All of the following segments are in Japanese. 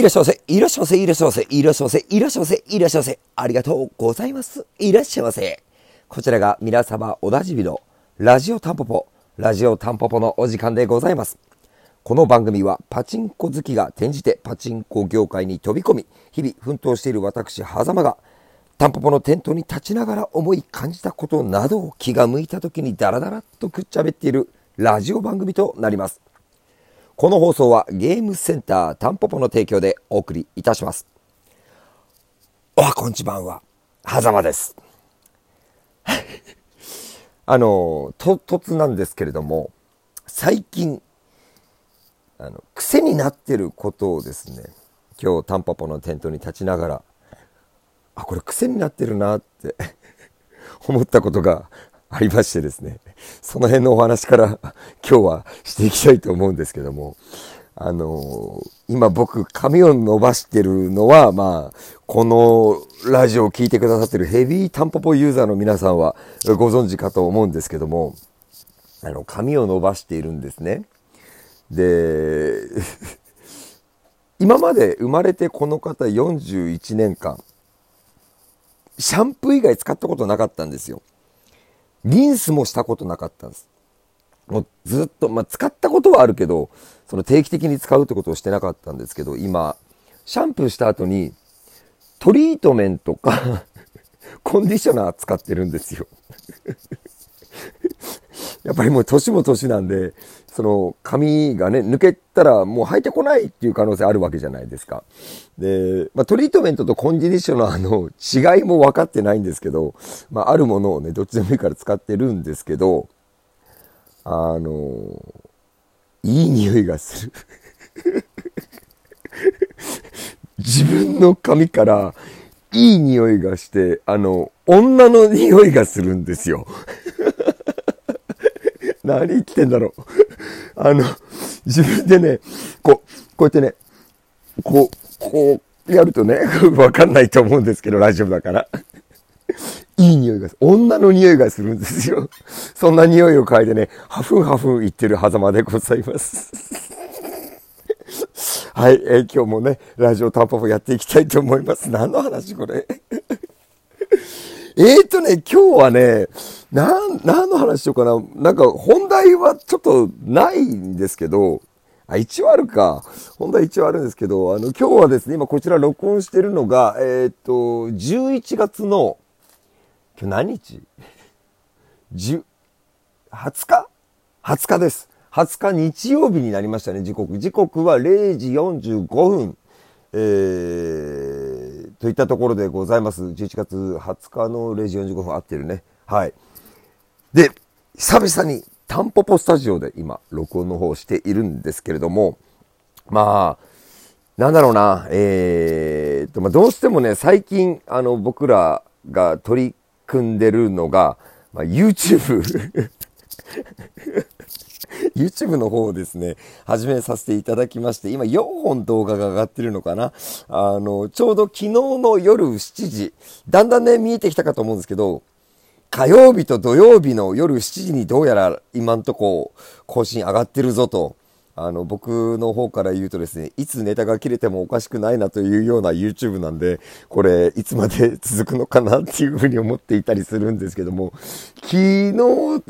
いらっしゃいませ、いらっしゃいませ、いらっしゃいませ、いらっしゃいませ、いらっしゃいませ、いらっしゃいませ。ありがとうございます。いらっしゃいませ。こちらが皆様おなじみのラジオタンポポ、ラジオタンポポのお時間でございます。この番組はパチンコ好きが転じてパチンコ業界に飛び込み、日々奮闘している私、狭間が、タンポポのテントに立ちながら思い感じたことなどを気が向いた時にダラダラとくっちゃべっているラジオ番組となります。この放送はゲームセンタータンポポの提供でお送りいたします。おはこんちばんは、はざまです。あの、と、突なんですけれども、最近、あの、癖になってることをですね、今日タンポポのテントに立ちながら、あ、これ癖になってるなって思ったことがありましてですね、その辺のお話から今日はしていきたいと思うんですけども、あの今僕髪を伸ばしてるのは、まあ、このラジオを聴いてくださってるヘビータンポポユーザーの皆さんはご存知かと思うんですけども、あの、髪を伸ばしているんですね。で、今まで生まれてこの方41年間、シャンプー以外使ったことなかったんですよ。リンスもしたことなかったんです。もうずっと、まあ、使ったことはあるけど、その定期的に使うってことをしてなかったんですけど、今、シャンプーした後に、トリートメントかコンディショナー使ってるんですよやっぱりもう年も年なんで、その髪がね、抜けたらもう生えてこないっていう可能性あるわけじゃないですか。で、まあ、トリートメントとコンディショナーの違いも分かってないんですけど、まあ、あるものをね、どっちでもいいから使ってるんですけど、あの、いい匂いがする 自分の髪からいい匂いがして、あの、女の匂いがするんですよ何言ってんだろう。あの、自分でね、こう、こうやってね、こう、こうやるとね、わかんないと思うんですけど、ラジオだから。いい匂いが、女の匂いがするんですよ。そんな匂いを嗅いでね、ハフンハフン言ってる狭間でございます。はい、えー、今日もね、ラジオタンポポやっていきたいと思います。何の話これ？えーとね、今日はね、なん、何の話しようかな。なんか本題はちょっとないんですけど、あ、一応あるか。本題一応あるんですけど、あの、今日はですね、今こちら録音してるのが、えっ、と、11月の、今日何日 ?10、20日 ?20 日です。20日日曜日になりましたね、時刻。時刻は0時45分。えー、といったところでございます。11月20日の0時45分合ってるね。はい。で、久々にタンポポスタジオで今、録音の方をしているんですけれども、まあ、なんだろうな、えーと、まあ、どうしてもね、最近、あの、僕らが取り組んでるのが、まあ、YouTube YouTube の方をですね、始めさせていただきまして、今4本動画が上がってるのかな？あの、ちょうど昨日の夜7時、だんだんね、見えてきたかと思うんですけど、火曜日と土曜日の夜7時にどうやら今んとこ更新上がってるぞと、あの、僕の方から言うとですね、いつネタが切れてもおかしくないなというような YouTube なんで、これ、いつまで続くのかなっていうふうに思っていたりするんですけども、昨日、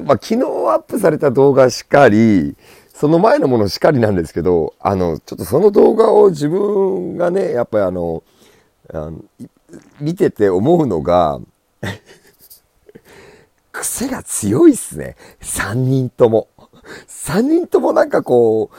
まあ、昨日アップされた動画しかり、その前のものしかりなんですけど、あの、ちょっとその動画を自分がね、やっぱりあの、あの見てて思うのが癖が強いっすね。三人とも。3人ともなんかこ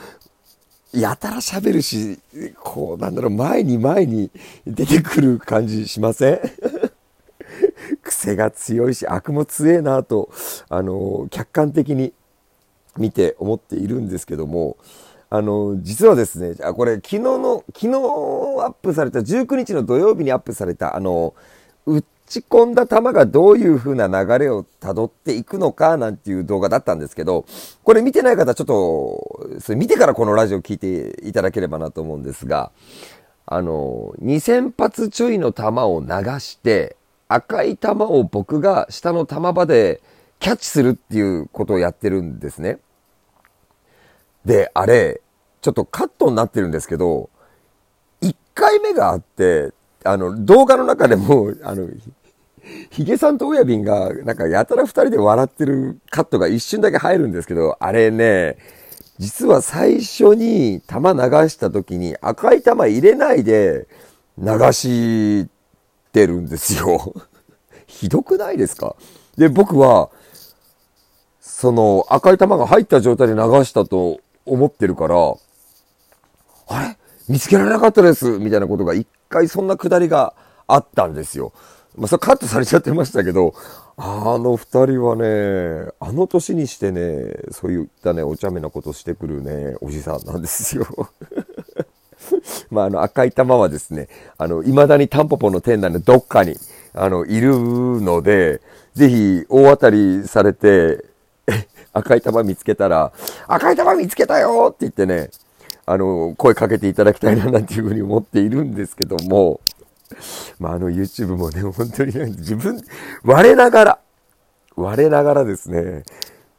う、やたら喋るし、こう、なんだろう、前に前に出てくる感じしません？癖が強いし、悪も強えなと、あの、客観的に見て思っているんですけども、あの、実はですね、あ、これ昨日の、昨日アップされた19日の土曜日にアップされた、あの、ち込んだ球がどういう風な流れを辿っていくのかなんていう動画だったんですけど、これ見てない方ちょっと、それ見てからこのラジオ聞いていただければなと思うんですが、あの、2000発ちょいの球を流して、赤い球を僕が下の球場でキャッチするっていうことをやってるんですね。で、あれ、ちょっとカットになってるんですけど、1回目があって、あの、動画の中でも、あの、ヒゲさんと親瓶が、なんかやたら二人で笑ってるカットが一瞬だけ入るんですけど、あれね、実は最初に玉流した時に赤い玉入れないで流してるんですよ。ひどくないですか？で、僕は、その赤い玉が入った状態で流したと思ってるから、あれ？見つけられなかったですみたいなことが一回そんなくだりがあったんですよ。まあ、それカットされちゃってましたけど、あの二人はね、あの年にしてね、そういったね、お茶目なことしてくるね、おじさんなんですよ。まあ、あの赤い玉はですね、あの、未だにタンポポの店内のどっかに、あの、いるので、ぜひ大当たりされて、赤い玉見つけたら、赤い玉見つけたよって言ってね、あの、声かけていただきたいななんていうふうに思っているんですけども、まあ、あの YouTube もね、本当に自分、我ながら、我ながらですね、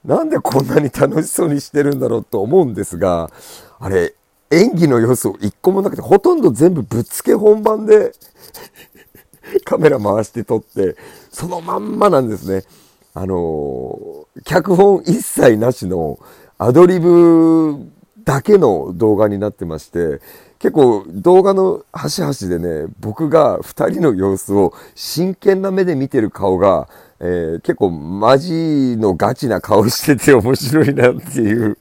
なんでこんなに楽しそうにしてるんだろうと思うんですが、あれ、演技の要素一個もなくて、ほとんど全部ぶっつけ本番で カメラ回して撮って、そのまんまなんですね。あのー、脚本一切なしのアドリブだけの動画になってまして、結構動画の端々でね、僕が二人の様子を真剣な目で見てる顔が、えー、結構マジのガチな顔してて面白いなっていう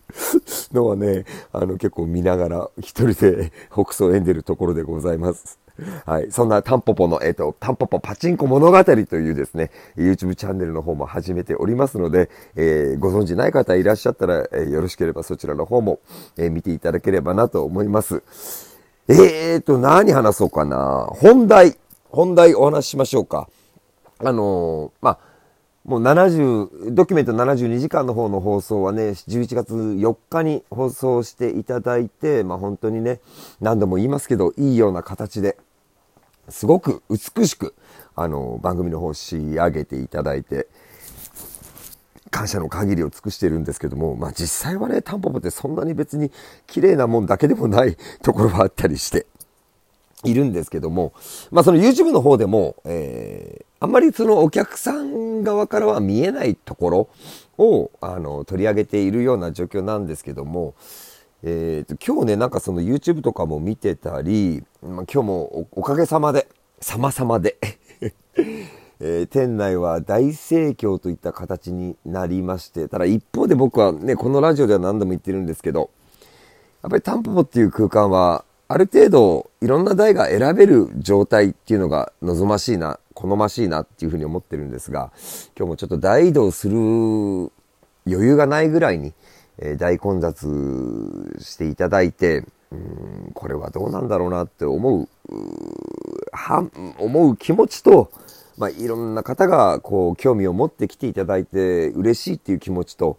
のはね、あの結構見ながら一人で 北総をんでるところでございます。はい。そんなタンポポの、えっ、ー、と、タンポポパチンコ物語というですね、YouTube チャンネルの方も始めておりますので、えー、ご存知ない方いらっしゃったら、えー、よろしければそちらの方も、え見ていただければなと思います。えーと、何話そうかな。本題、本題お話ししましょうか。あのまあ、もう70、ドキュメント72時間の方の放送はね、11月4日に放送していただいて、まあ本当にね、何度も言いますけど、いいような形で、すごく美しく、あの、番組の方仕上げていただいて、感謝の限りを尽くしているんですけども、まあ実際はね、タンポポってそんなに別に綺麗なもんだけでもないところはあったりして、いるんですけども、まあその YouTube の方でも、えー、あんまりそのお客さん側からは見えないところを、あの、取り上げているような状況なんですけども、えー、今日ね、なんかその YouTube とかも見てたり、まあ、今日もおかげさまで、様々でえー、店内は大盛況といった形になりまして、ただ一方で僕はね、このラジオでは何度も言ってるんですけど、やっぱりタンポポっていう空間は、ある程度いろんな台が選べる状態っていうのが望ましいな、好ましいなっていうふうに思ってるんですが、今日もちょっと大移動する余裕がないぐらいに、えー、大混雑していただいて、うんこれはどうなんだろうなって思う、は思う気持ちと、まあ、いろんな方がこう興味を持ってきていただいて嬉しいっていう気持ちと、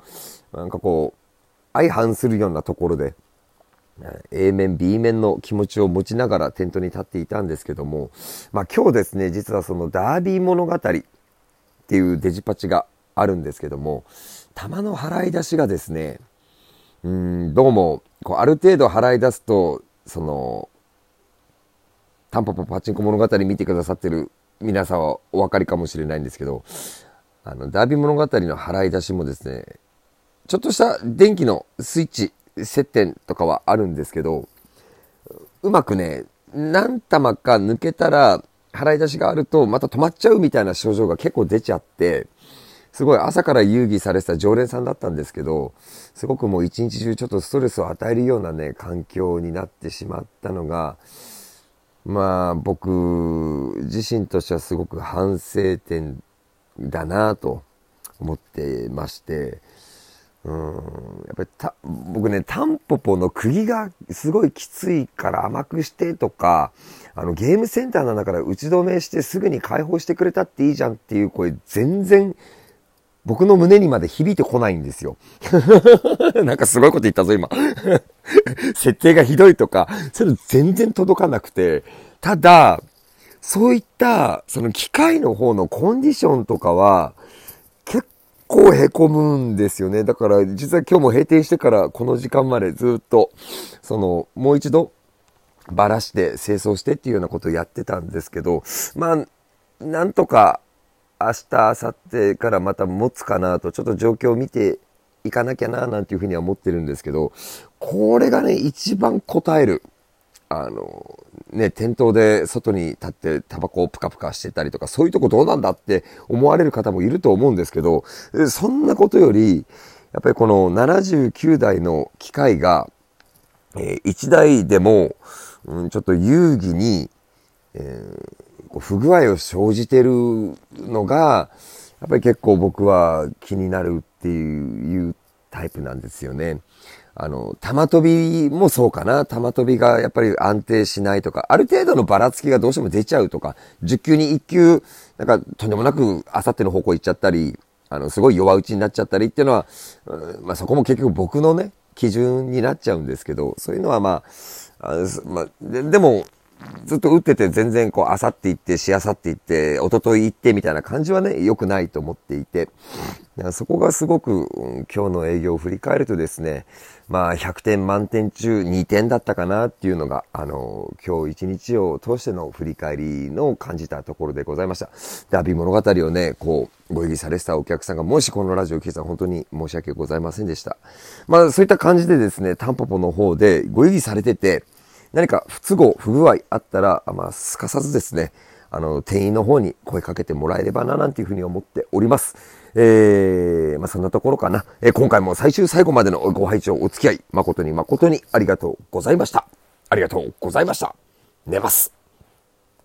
なんかこう、相反するようなところで、A 面、B 面の気持ちを持ちながらテントに立っていたんですけども、まあ今日ですね、実はそのダービー物語っていうデジパチがあるんですけども、玉の払い出しがですね、うん、どうも、こうある程度払い出すと、その、タンポポパチンコ物語見てくださってる皆さんはお分かりかもしれないんですけど、あの、ダービー物語の払い出しもですね、ちょっとした電気のスイッチ接点とかはあるんですけど、うまくね、何玉か抜けたら、払い出しがあると、また止まっちゃうみたいな症状が結構出ちゃって、すごい朝から遊戯されてた常連さんだったんですけど、すごくもう一日中ちょっとストレスを与えるようなね、環境になってしまったのが、まあ僕自身としてはすごく反省点だなと思ってまして、うん、やっぱりた、僕ね、タンポポの釘がすごいきついから甘くしてとか、あの、ゲームセンターなんだから打ち止めしてすぐに解放してくれたっていいじゃんっていう声全然僕の胸にまで響いてこないんですよ。なんかすごいこと言ったぞ、今。設定がひどいとか、それ全然届かなくて、ただ、そういった、その機械の方のコンディションとかは、結構凹むんですよね。だから、実は今日も閉店してからこの時間までずっと、その、もう一度、ばらして清掃してっていうようなことをやってたんですけど、まあ、なんとか明日、明後日からまた持つかなと、ちょっと状況を見ていかなきゃななんていうふうには思ってるんですけど、これがね、一番答える。あの、ね、店頭で外に立ってタバコをプカプカしてたりとか、そういうとこどうなんだって思われる方もいると思うんですけど、そんなことより、やっぱりこの79台の機械が、えー、1台でも、うん、ちょっと遊戯に、えー、不具合を生じてるのが、やっぱり結構僕は気になるっていうタイプなんですよね。あの、玉飛びもそうかな。玉飛びがやっぱり安定しないとか、ある程度のばらつきがどうしても出ちゃうとか、10球に1球、なんかとんでもなくあさっての方向行っちゃったり、あの、すごい弱打ちになっちゃったりっていうのは、まあそこも結局僕のね、基準になっちゃうんですけど、そういうのはまあ、あまあ、ででも、ずっと打ってて全然こう、あさっていって、しあさっていって、おととい行ってみたいな感じはね、良くないと思っていて、そこがすごく、今日の営業を振り返るとですね、まあ100点満点中2点だったかなっていうのが、あの、今日一日を通しての振り返りの感じたところでございました。ダービー物語をね、こう、ご意義されてたお客さんが、もしこのラジオを聞いたら本当に申し訳ございませんでした。まあそういった感じでですね、タンポポの方でご意義されてて、何か不都合、不具合あったら、まあ、すかさずですね、あの、店員の方に声かけてもらえればな、なんていうふうに思っております。えー、まあ、そんなところかな。えー、今回も最終最後までのご拝聴お付き合い、誠に誠にありがとうございました。ありがとうございました。寝ます。